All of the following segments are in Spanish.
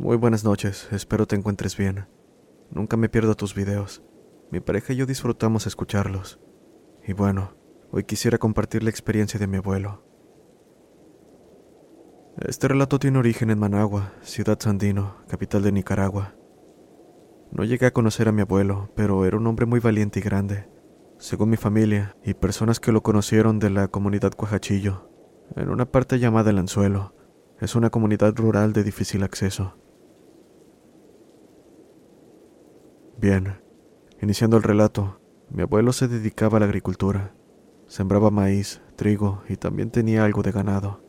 Muy buenas noches, espero te encuentres bien. Nunca me pierdo tus videos. Mi pareja y yo disfrutamos escucharlos. Y bueno, hoy quisiera compartir la experiencia de mi abuelo. Este relato tiene origen en Managua, ciudad Sandino, capital de Nicaragua. No llegué a conocer a mi abuelo, pero era un hombre muy valiente y grande, según mi familia y personas que lo conocieron de la comunidad Cuajachillo, en una parte llamada El Anzuelo. Es una comunidad rural de difícil acceso. Bien, iniciando el relato, mi abuelo se dedicaba a la agricultura. Sembraba maíz, trigo y también tenía algo de ganado.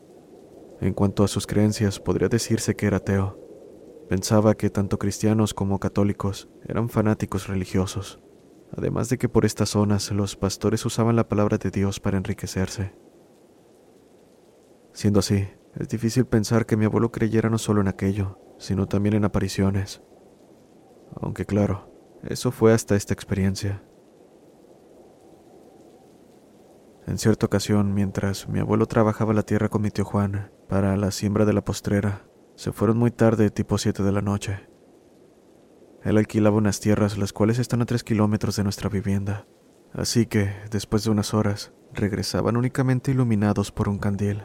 En cuanto a sus creencias, podría decirse que era ateo. Pensaba que tanto cristianos como católicos eran fanáticos religiosos, además de que por estas zonas los pastores usaban la palabra de Dios para enriquecerse. Siendo así, es difícil pensar que mi abuelo creyera no solo en aquello, sino también en apariciones. Aunque claro, eso fue hasta esta experiencia. En cierta ocasión, mientras mi abuelo trabajaba la tierra con mi tío Juan para la siembra de la postrera, se fueron muy tarde, tipo 7 de la noche. Él alquilaba unas tierras las cuales están a tres kilómetros de nuestra vivienda, así que, después de unas horas, regresaban únicamente iluminados por un candil.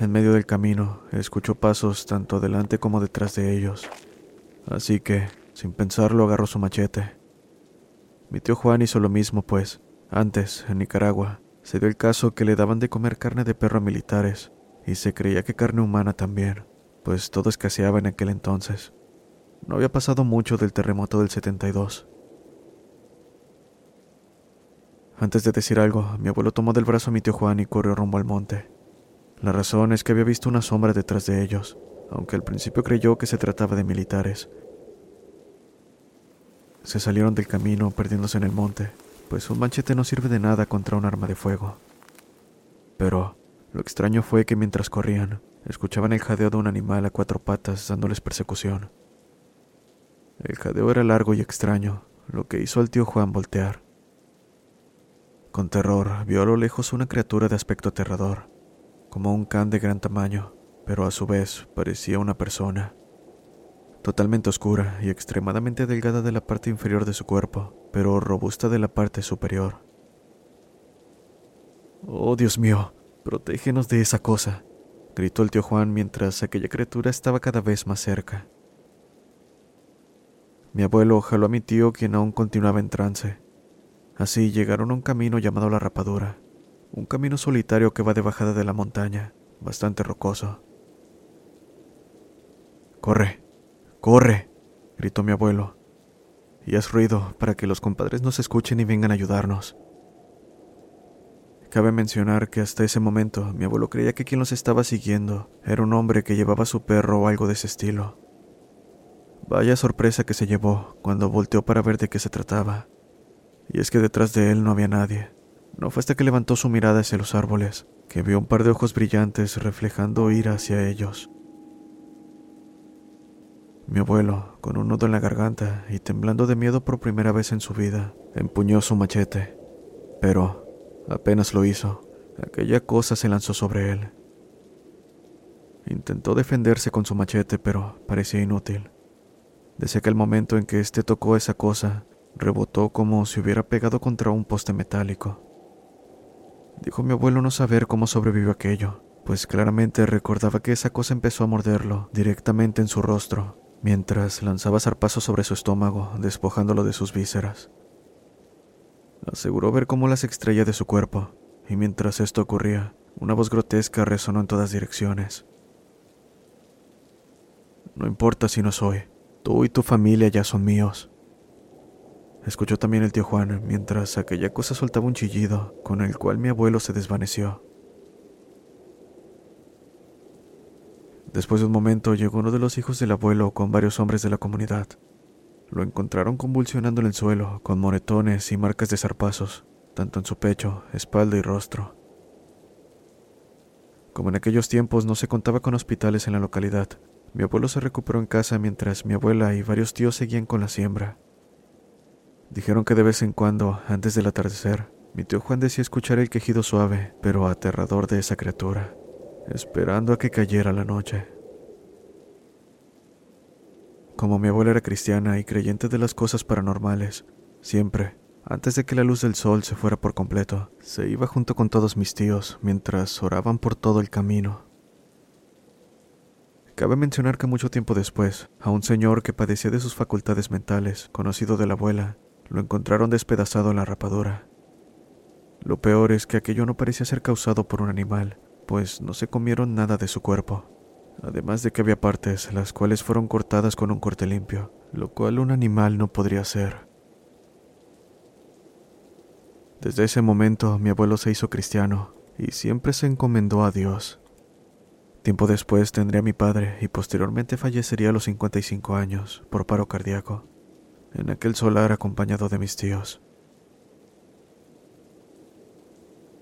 En medio del camino, escuchó pasos tanto delante como detrás de ellos. Así que, sin pensarlo, agarró su machete. Mi tío Juan hizo lo mismo, pues, antes, en Nicaragua, se dio el caso que le daban de comer carne de perro a militares, y se creía que carne humana también, pues todo escaseaba en aquel entonces. No había pasado mucho del terremoto del 72. Antes de decir algo, mi abuelo tomó del brazo a mi tío Juan y corrió rumbo al monte. La razón es que había visto una sombra detrás de ellos, aunque al principio creyó que se trataba de militares. Se salieron del camino perdiéndose en el monte, pues un manchete no sirve de nada contra un arma de fuego. Pero lo extraño fue que mientras corrían, escuchaban el jadeo de un animal a cuatro patas dándoles persecución. El jadeo era largo y extraño, lo que hizo al tío Juan voltear. Con terror vio a lo lejos una criatura de aspecto aterrador como un can de gran tamaño, pero a su vez parecía una persona. Totalmente oscura y extremadamente delgada de la parte inferior de su cuerpo, pero robusta de la parte superior. Oh, Dios mío, protégenos de esa cosa, gritó el tío Juan mientras aquella criatura estaba cada vez más cerca. Mi abuelo jaló a mi tío, quien aún continuaba en trance. Así llegaron a un camino llamado la rapadura, un camino solitario que va de bajada de la montaña, bastante rocoso. Corre, corre, gritó mi abuelo, y haz ruido para que los compadres nos escuchen y vengan a ayudarnos. Cabe mencionar que hasta ese momento mi abuelo creía que quien los estaba siguiendo era un hombre que llevaba su perro o algo de ese estilo. Vaya sorpresa que se llevó cuando volteó para ver de qué se trataba. Y es que detrás de él no había nadie. No fue hasta que levantó su mirada hacia los árboles que vio un par de ojos brillantes reflejando ira hacia ellos. Mi abuelo, con un nudo en la garganta y temblando de miedo por primera vez en su vida, empuñó su machete. Pero, apenas lo hizo, aquella cosa se lanzó sobre él. Intentó defenderse con su machete, pero parecía inútil. Desde aquel momento en que éste tocó esa cosa, rebotó como si hubiera pegado contra un poste metálico. Dijo mi abuelo no saber cómo sobrevivió aquello, pues claramente recordaba que esa cosa empezó a morderlo directamente en su rostro, mientras lanzaba zarpazos sobre su estómago, despojándolo de sus vísceras. Aseguró ver cómo las extraía de su cuerpo, y mientras esto ocurría, Una voz grotesca resonó en todas direcciones. No importa si no soy, tú y tu familia ya son míos. Escuchó también el tío Juan mientras aquella cosa soltaba un chillido con el cual mi abuelo se desvaneció. Después de un momento llegó uno de los hijos del abuelo con varios hombres de la comunidad. Lo encontraron convulsionando en el suelo, con moretones y marcas de zarpazos, tanto en su pecho, espalda y rostro. Como en aquellos tiempos no se contaba con hospitales en la localidad, mi abuelo se recuperó en casa mientras mi abuela y varios tíos seguían con la siembra. Dijeron que de vez en cuando, antes del atardecer, mi tío Juan decía escuchar el quejido suave, pero aterrador de esa criatura, esperando a que cayera la noche. Como mi abuela era cristiana y creyente de las cosas paranormales, siempre, antes de que la luz del sol se fuera por completo, se iba junto con todos mis tíos mientras oraban por todo el camino. Cabe mencionar que mucho tiempo después, a un señor que padecía de sus facultades mentales, conocido de la abuela, lo encontraron despedazado en la rapadura. Lo peor es que aquello no parecía ser causado por un animal, pues no se comieron nada de su cuerpo, además de que había partes las cuales fueron cortadas con un corte limpio, lo cual un animal no podría hacer. Desde ese momento mi abuelo se hizo cristiano y siempre se encomendó a Dios. Tiempo después tendría a mi padre y posteriormente fallecería a los 55 años por paro cardíaco en aquel solar acompañado de mis tíos.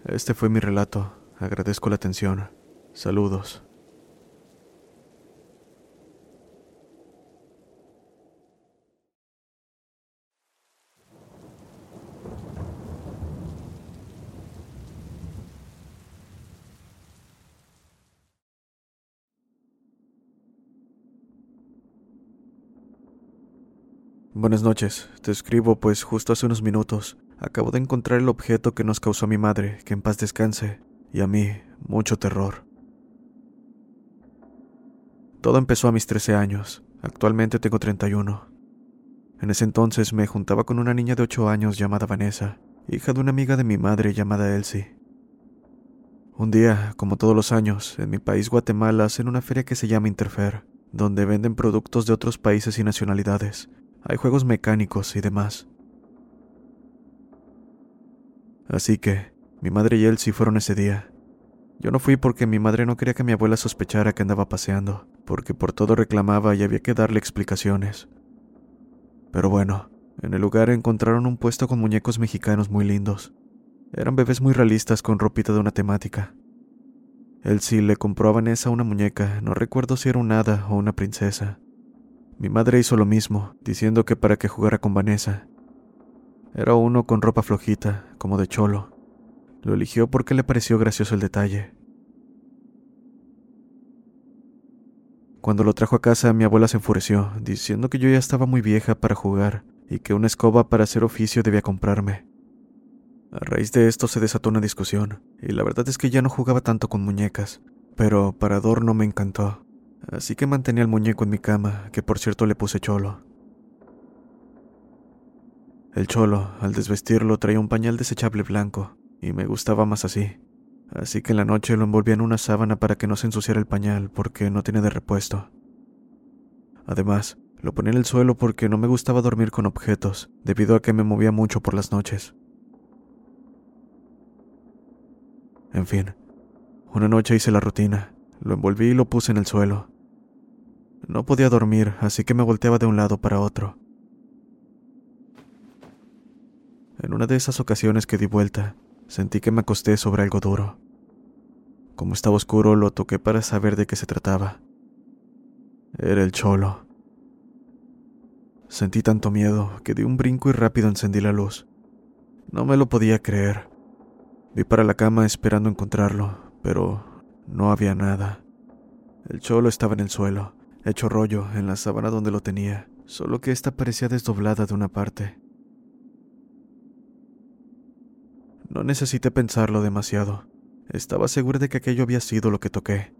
Este fue mi relato. Agradezco la atención. Saludos. Buenas noches, te escribo pues justo hace unos minutos acabo de encontrar el objeto que nos causó a mi madre, que en paz descanse, y a mí mucho terror. Todo empezó a mis 13 años, actualmente tengo 31. En ese entonces me juntaba con una niña de 8 años llamada Vanessa, hija de una amiga de mi madre llamada Elsie. Un día, como todos los años, en mi país Guatemala hacen una feria que se llama Interfer, donde venden productos de otros países y nacionalidades, hay juegos mecánicos y demás. Así que, mi madre y él fueron ese día. Yo no fui porque mi madre no quería que mi abuela sospechara que andaba paseando, porque por todo reclamaba y había que darle explicaciones. Pero bueno, en el lugar encontraron un puesto con muñecos mexicanos muy lindos. Eran bebés muy realistas con ropita de una temática. Él sí le compró a Vanessa una muñeca, no recuerdo si era un hada o una princesa. Mi madre hizo lo mismo, diciendo que para que jugara con Vanessa. Era uno con ropa flojita, como de cholo. Lo eligió porque le pareció gracioso el detalle. Cuando lo trajo a casa, mi abuela se enfureció, diciendo que yo ya estaba muy vieja para jugar y que una escoba para hacer oficio debía comprarme. A raíz de esto se desató una discusión, y la verdad es que ya no jugaba tanto con muñecas, pero para adorno me encantó así que mantenía el muñeco en mi cama, que por cierto le puse cholo. El cholo, al desvestirlo, traía un pañal desechable blanco, y me gustaba más así. Así que en la noche lo envolvía en una sábana para que no se ensuciara el pañal, porque no tenía de repuesto. Además, lo ponía en el suelo porque no me gustaba dormir con objetos, debido a que me movía mucho por las noches. En fin, una noche hice la rutina, lo envolví y lo puse en el suelo. No podía dormir, así que me volteaba de un lado para otro. En una de esas ocasiones que di vuelta, sentí que me acosté sobre algo duro. Como estaba oscuro, lo toqué para saber de qué se trataba. Era el cholo. Sentí tanto miedo que di un brinco y rápido encendí la luz. No me lo podía creer. Vi para la cama esperando encontrarlo, pero no había nada. El cholo estaba en el suelo, hecho rollo en la sábana donde lo tenía, solo que ésta parecía desdoblada de una parte. No necesité pensarlo demasiado. Estaba seguro de que aquello había sido lo que toqué,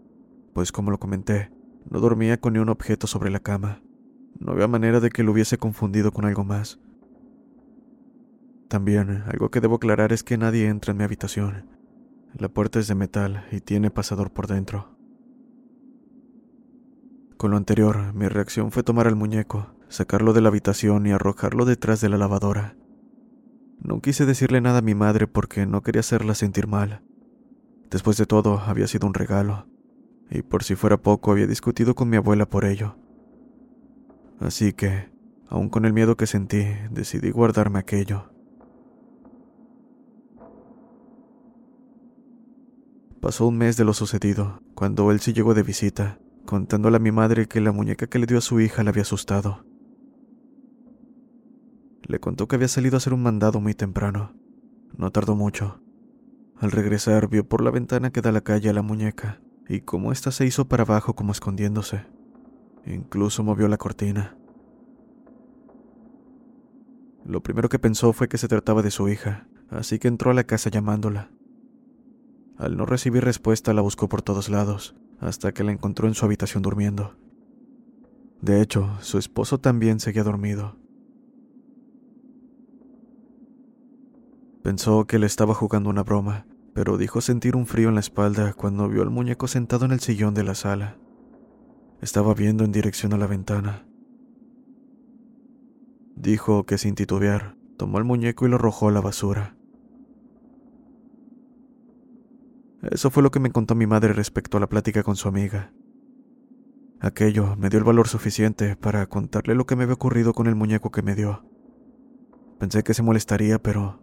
pues como lo comenté, no dormía con ni un objeto sobre la cama. No había manera de que lo hubiese confundido con algo más. También, algo que debo aclarar es que nadie entra en mi habitación. La puerta es de metal y tiene pasador por dentro. Con lo anterior, mi reacción fue tomar al muñeco, sacarlo de la habitación y arrojarlo detrás de la lavadora. No quise decirle nada a mi madre porque no quería hacerla sentir mal. Después de todo, había sido un regalo, y por si fuera poco, había discutido con mi abuela por ello. Así que, aun con el miedo que sentí, decidí guardarme aquello. Pasó un mes de lo sucedido, cuando él sí llegó de visita, contándole a mi madre que la muñeca que le dio a su hija le había asustado. Le contó que había salido a hacer un mandado muy temprano. No tardó mucho. Al regresar vio por la ventana que da la calle a la muñeca, y cómo ésta se hizo para abajo como escondiéndose. Incluso movió la cortina. Lo primero que pensó fue que se trataba de su hija, así que entró a la casa llamándola. Al no recibir respuesta la buscó por todos lados, hasta que la encontró en su habitación durmiendo. De hecho, su esposo también seguía dormido. Pensó que le estaba jugando una broma, pero dijo sentir un frío en la espalda cuando vio al muñeco sentado en el sillón de la sala. Estaba viendo en dirección a la ventana. Dijo que sin titubear, tomó el muñeco y lo arrojó a la basura. Eso fue lo que me contó mi madre respecto a la plática con su amiga. Aquello me dio el valor suficiente para contarle lo que me había ocurrido con el muñeco que me dio. Pensé que se molestaría, pero.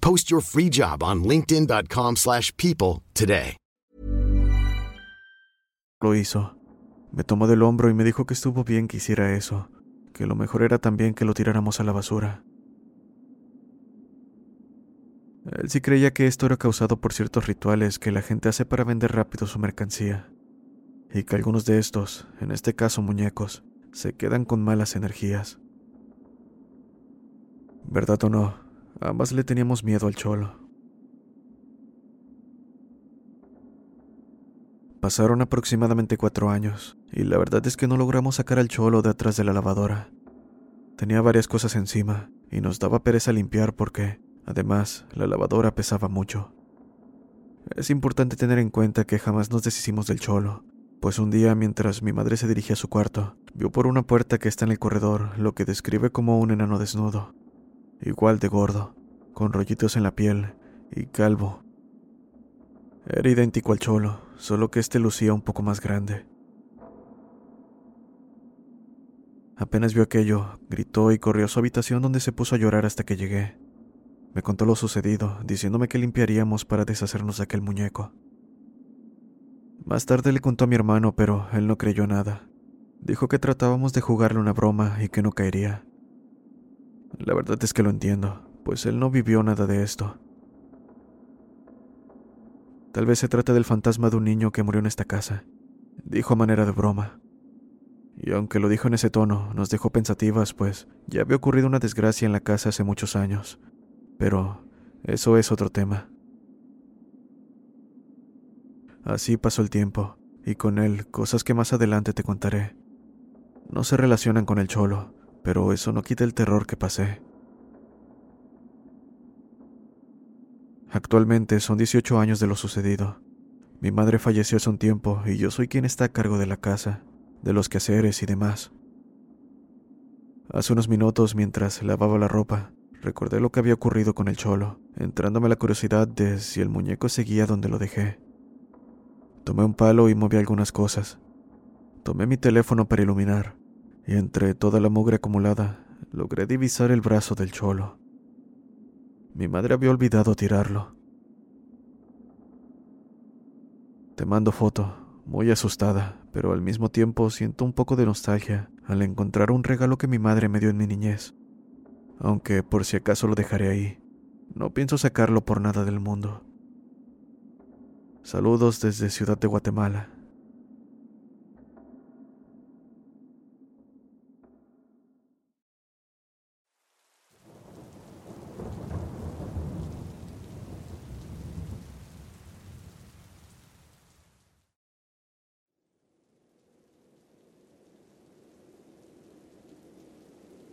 Post your free job on linkedin.com slash people today. Lo hizo. Me tomó del hombro y me dijo que estuvo bien que hiciera eso, que lo mejor era también que lo tiráramos a la basura. Él sí creía que esto era causado por ciertos rituales que la gente hace para vender rápido su mercancía, y que algunos de estos, en este caso muñecos, se quedan con malas energías. ¿Verdad o no? Ambas le teníamos miedo al cholo. Pasaron aproximadamente cuatro años, y la verdad es que no logramos sacar al cholo de atrás de la lavadora. Tenía varias cosas encima, y nos daba pereza limpiar porque, además, la lavadora pesaba mucho. Es importante tener en cuenta que jamás nos deshicimos del cholo, pues un día mientras mi madre se dirigía a su cuarto, vio por una puerta que está en el corredor lo que describe como un enano desnudo, igual de gordo, con rollitos en la piel y calvo. Era idéntico al cholo, solo que este lucía un poco más grande. Apenas vio aquello, gritó y corrió a su habitación donde se puso a llorar hasta que llegué. Me contó lo sucedido, diciéndome que limpiaríamos para deshacernos de aquel muñeco. Más tarde le contó a mi hermano, pero él no creyó nada. Dijo que tratábamos de jugarle una broma y que no caería. La verdad es que lo entiendo, pues él no vivió nada de esto. Tal vez se trate del fantasma de un niño que murió en esta casa, dijo a manera de broma. Y aunque lo dijo en ese tono, nos dejó pensativas, pues ya había ocurrido una desgracia en la casa hace muchos años. Pero eso es otro tema. Así pasó el tiempo, y con él cosas que más adelante te contaré. No se relacionan con el cholo, pero eso no quita el terror que pasé. Actualmente son 18 años de lo sucedido. Mi madre falleció hace un tiempo y yo soy quien está a cargo de la casa, de los quehaceres y demás. Hace unos minutos, mientras lavaba la ropa, recordé lo que había ocurrido con el cholo, entrándome la curiosidad de si el muñeco seguía donde lo dejé. Tomé un palo y moví algunas cosas. Tomé mi teléfono para iluminar, y entre toda la mugre acumulada, logré divisar el brazo del cholo. Mi madre había olvidado tirarlo. Te mando foto, muy asustada, pero al mismo tiempo siento un poco de nostalgia al encontrar un regalo que mi madre me dio en mi niñez. Aunque por si acaso lo dejaré ahí, no pienso sacarlo por nada del mundo. Saludos desde Ciudad de Guatemala.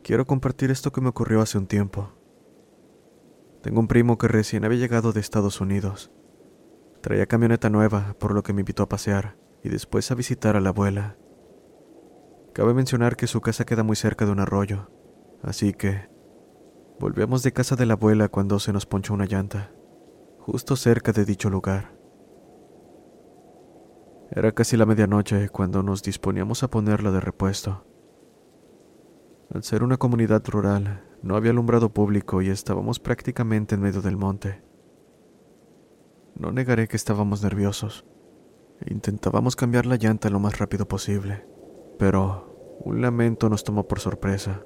Quiero compartir esto que me ocurrió hace un tiempo. Tengo un primo que recién había llegado de Estados Unidos. Traía camioneta nueva, por lo que me invitó a pasear y después a visitar a la abuela. Cabe mencionar que su casa queda muy cerca de un arroyo, así que volvíamos de casa de la abuela cuando se nos ponchó una llanta, justo cerca de dicho lugar. Era casi la medianoche cuando nos disponíamos a ponerla de repuesto. Al ser una comunidad rural, no había alumbrado público y estábamos prácticamente en medio del monte. No negaré que estábamos nerviosos. Intentábamos cambiar la llanta lo más rápido posible, pero un lamento nos tomó por sorpresa.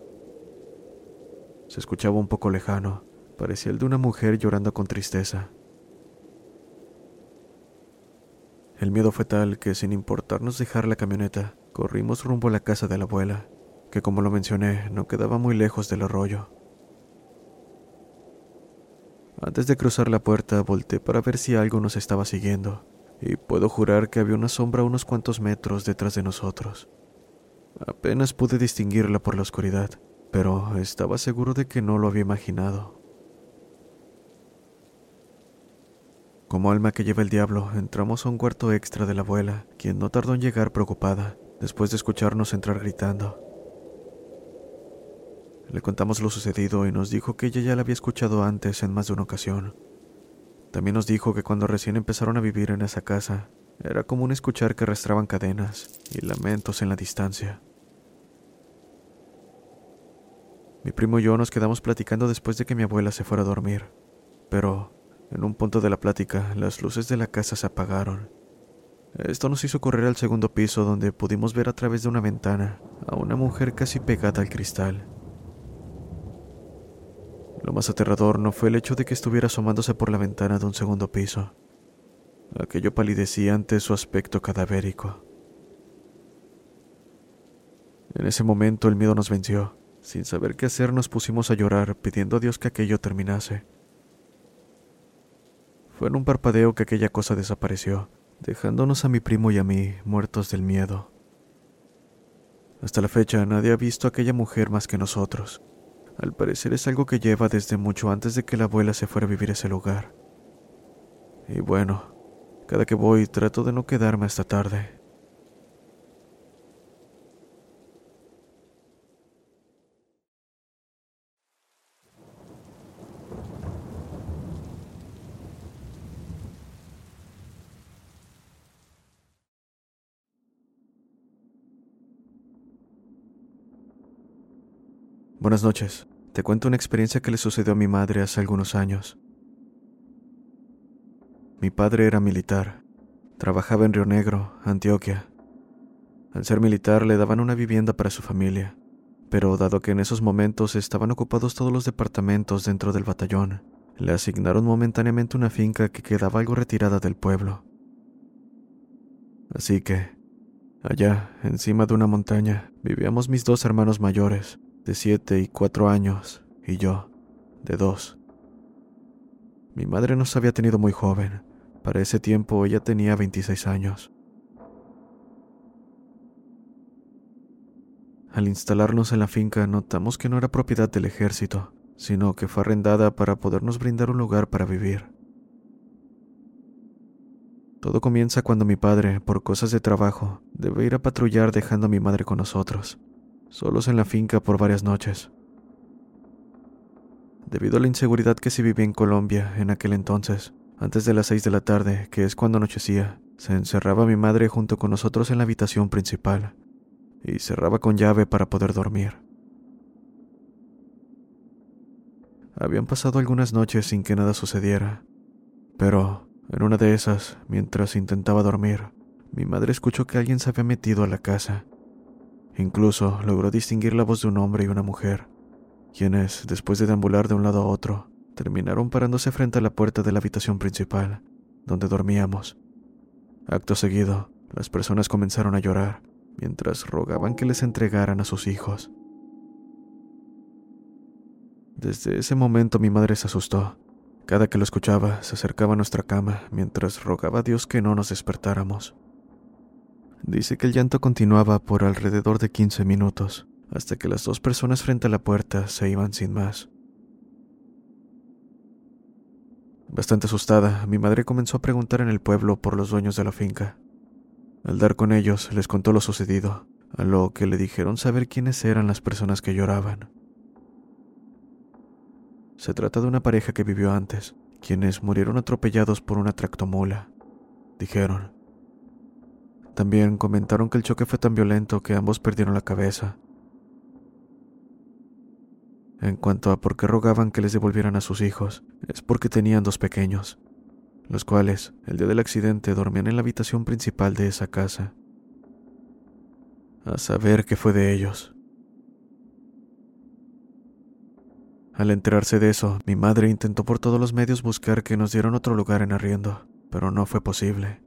Se escuchaba un poco lejano, parecía el de una mujer llorando con tristeza. El miedo fue tal que sin importarnos dejar la camioneta, corrimos rumbo a la casa de la abuela que como lo mencioné, no quedaba muy lejos del arroyo. Antes de cruzar la puerta, volteé para ver si algo nos estaba siguiendo, y puedo jurar que había una sombra unos cuantos metros detrás de nosotros. Apenas pude distinguirla por la oscuridad, pero estaba seguro de que no lo había imaginado. Como alma que lleva el diablo, entramos a un cuarto extra de la abuela, quien no tardó en llegar preocupada, después de escucharnos entrar gritando. Le contamos lo sucedido y nos dijo que ella ya la había escuchado antes en más de una ocasión. También nos dijo que cuando recién empezaron a vivir en esa casa, era común escuchar que arrastraban cadenas y lamentos en la distancia. Mi primo y yo nos quedamos platicando después de que mi abuela se fuera a dormir, pero en un punto de la plática las luces de la casa se apagaron. Esto nos hizo correr al segundo piso donde pudimos ver a través de una ventana a una mujer casi pegada al cristal. Lo más aterrador no fue el hecho de que estuviera asomándose por la ventana de un segundo piso. Aquello palidecía ante su aspecto cadavérico. En ese momento el miedo nos venció. Sin saber qué hacer nos pusimos a llorar pidiendo a Dios que aquello terminase. Fue en un parpadeo que aquella cosa desapareció, dejándonos a mi primo y a mí muertos del miedo. Hasta la fecha nadie ha visto a aquella mujer más que nosotros. Al parecer es algo que lleva desde mucho antes de que la abuela se fuera a vivir a ese lugar. Y bueno, cada que voy trato de no quedarme hasta tarde. Buenas noches. Te cuento una experiencia que le sucedió a mi madre hace algunos años. Mi padre era militar. Trabajaba en Río Negro, Antioquia. Al ser militar le daban una vivienda para su familia, pero dado que en esos momentos estaban ocupados todos los departamentos dentro del batallón, le asignaron momentáneamente una finca que quedaba algo retirada del pueblo. Así que, allá, encima de una montaña, vivíamos mis dos hermanos mayores, de siete y cuatro años, y yo, de dos. Mi madre nos había tenido muy joven, Para ese tiempo ella tenía 26 años. Al instalarnos en la finca notamos que no era propiedad del ejército, sino que fue arrendada para podernos brindar un lugar para vivir. Todo comienza cuando mi padre, por cosas de trabajo, debe ir a patrullar dejando a mi madre con nosotros, solos en la finca por varias noches. Debido a la inseguridad que se vivía en Colombia en aquel entonces, antes de las seis de la tarde, que es cuando anochecía, se encerraba mi madre junto con nosotros en la habitación principal y cerraba con llave para poder dormir. Habían pasado algunas noches sin que nada sucediera, pero en una de esas, mientras intentaba dormir, mi madre escuchó que alguien se había metido a la casa. Incluso logró distinguir la voz de un hombre y una mujer, quienes, después de deambular de un lado a otro, terminaron parándose frente a la puerta de la habitación principal, donde dormíamos. Acto seguido, las personas comenzaron a llorar, mientras rogaban que les entregaran a sus hijos. Desde ese momento mi madre se asustó cada que lo escuchaba, se acercaba a nuestra cama mientras rogaba a Dios que no nos despertáramos. Dice que el llanto continuaba por alrededor de 15 minutos, hasta que las dos personas frente a la puerta se iban sin más. Bastante asustada, mi madre comenzó a preguntar en el pueblo por los dueños de la finca. Al dar con ellos, les contó lo sucedido, a lo que le dijeron saber quiénes eran las personas que lloraban. Se trata de una pareja que vivió antes, quienes murieron atropellados por una tractomula, dijeron. También comentaron que el choque fue tan violento que ambos perdieron la cabeza. En cuanto a por qué rogaban que les devolvieran a sus hijos, es porque tenían dos pequeños, los cuales, el día del accidente, dormían en la habitación principal de esa casa. A saber qué fue de ellos. Al enterarse de eso, mi madre intentó por todos los medios buscar que nos dieran otro lugar en arriendo, pero no fue posible.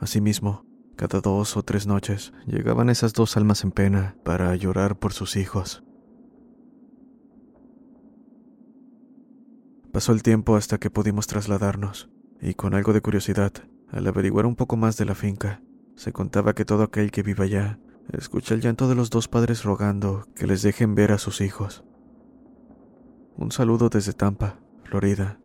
Asimismo, cada dos o tres noches llegaban esas dos almas en pena para llorar por sus hijos. Pasó el tiempo hasta que pudimos trasladarnos, y con algo de curiosidad, al averiguar un poco más de la finca, se contaba que todo aquel que viva allá escucha el llanto de los dos padres rogando que les dejen ver a sus hijos. Un saludo desde Tampa, Florida.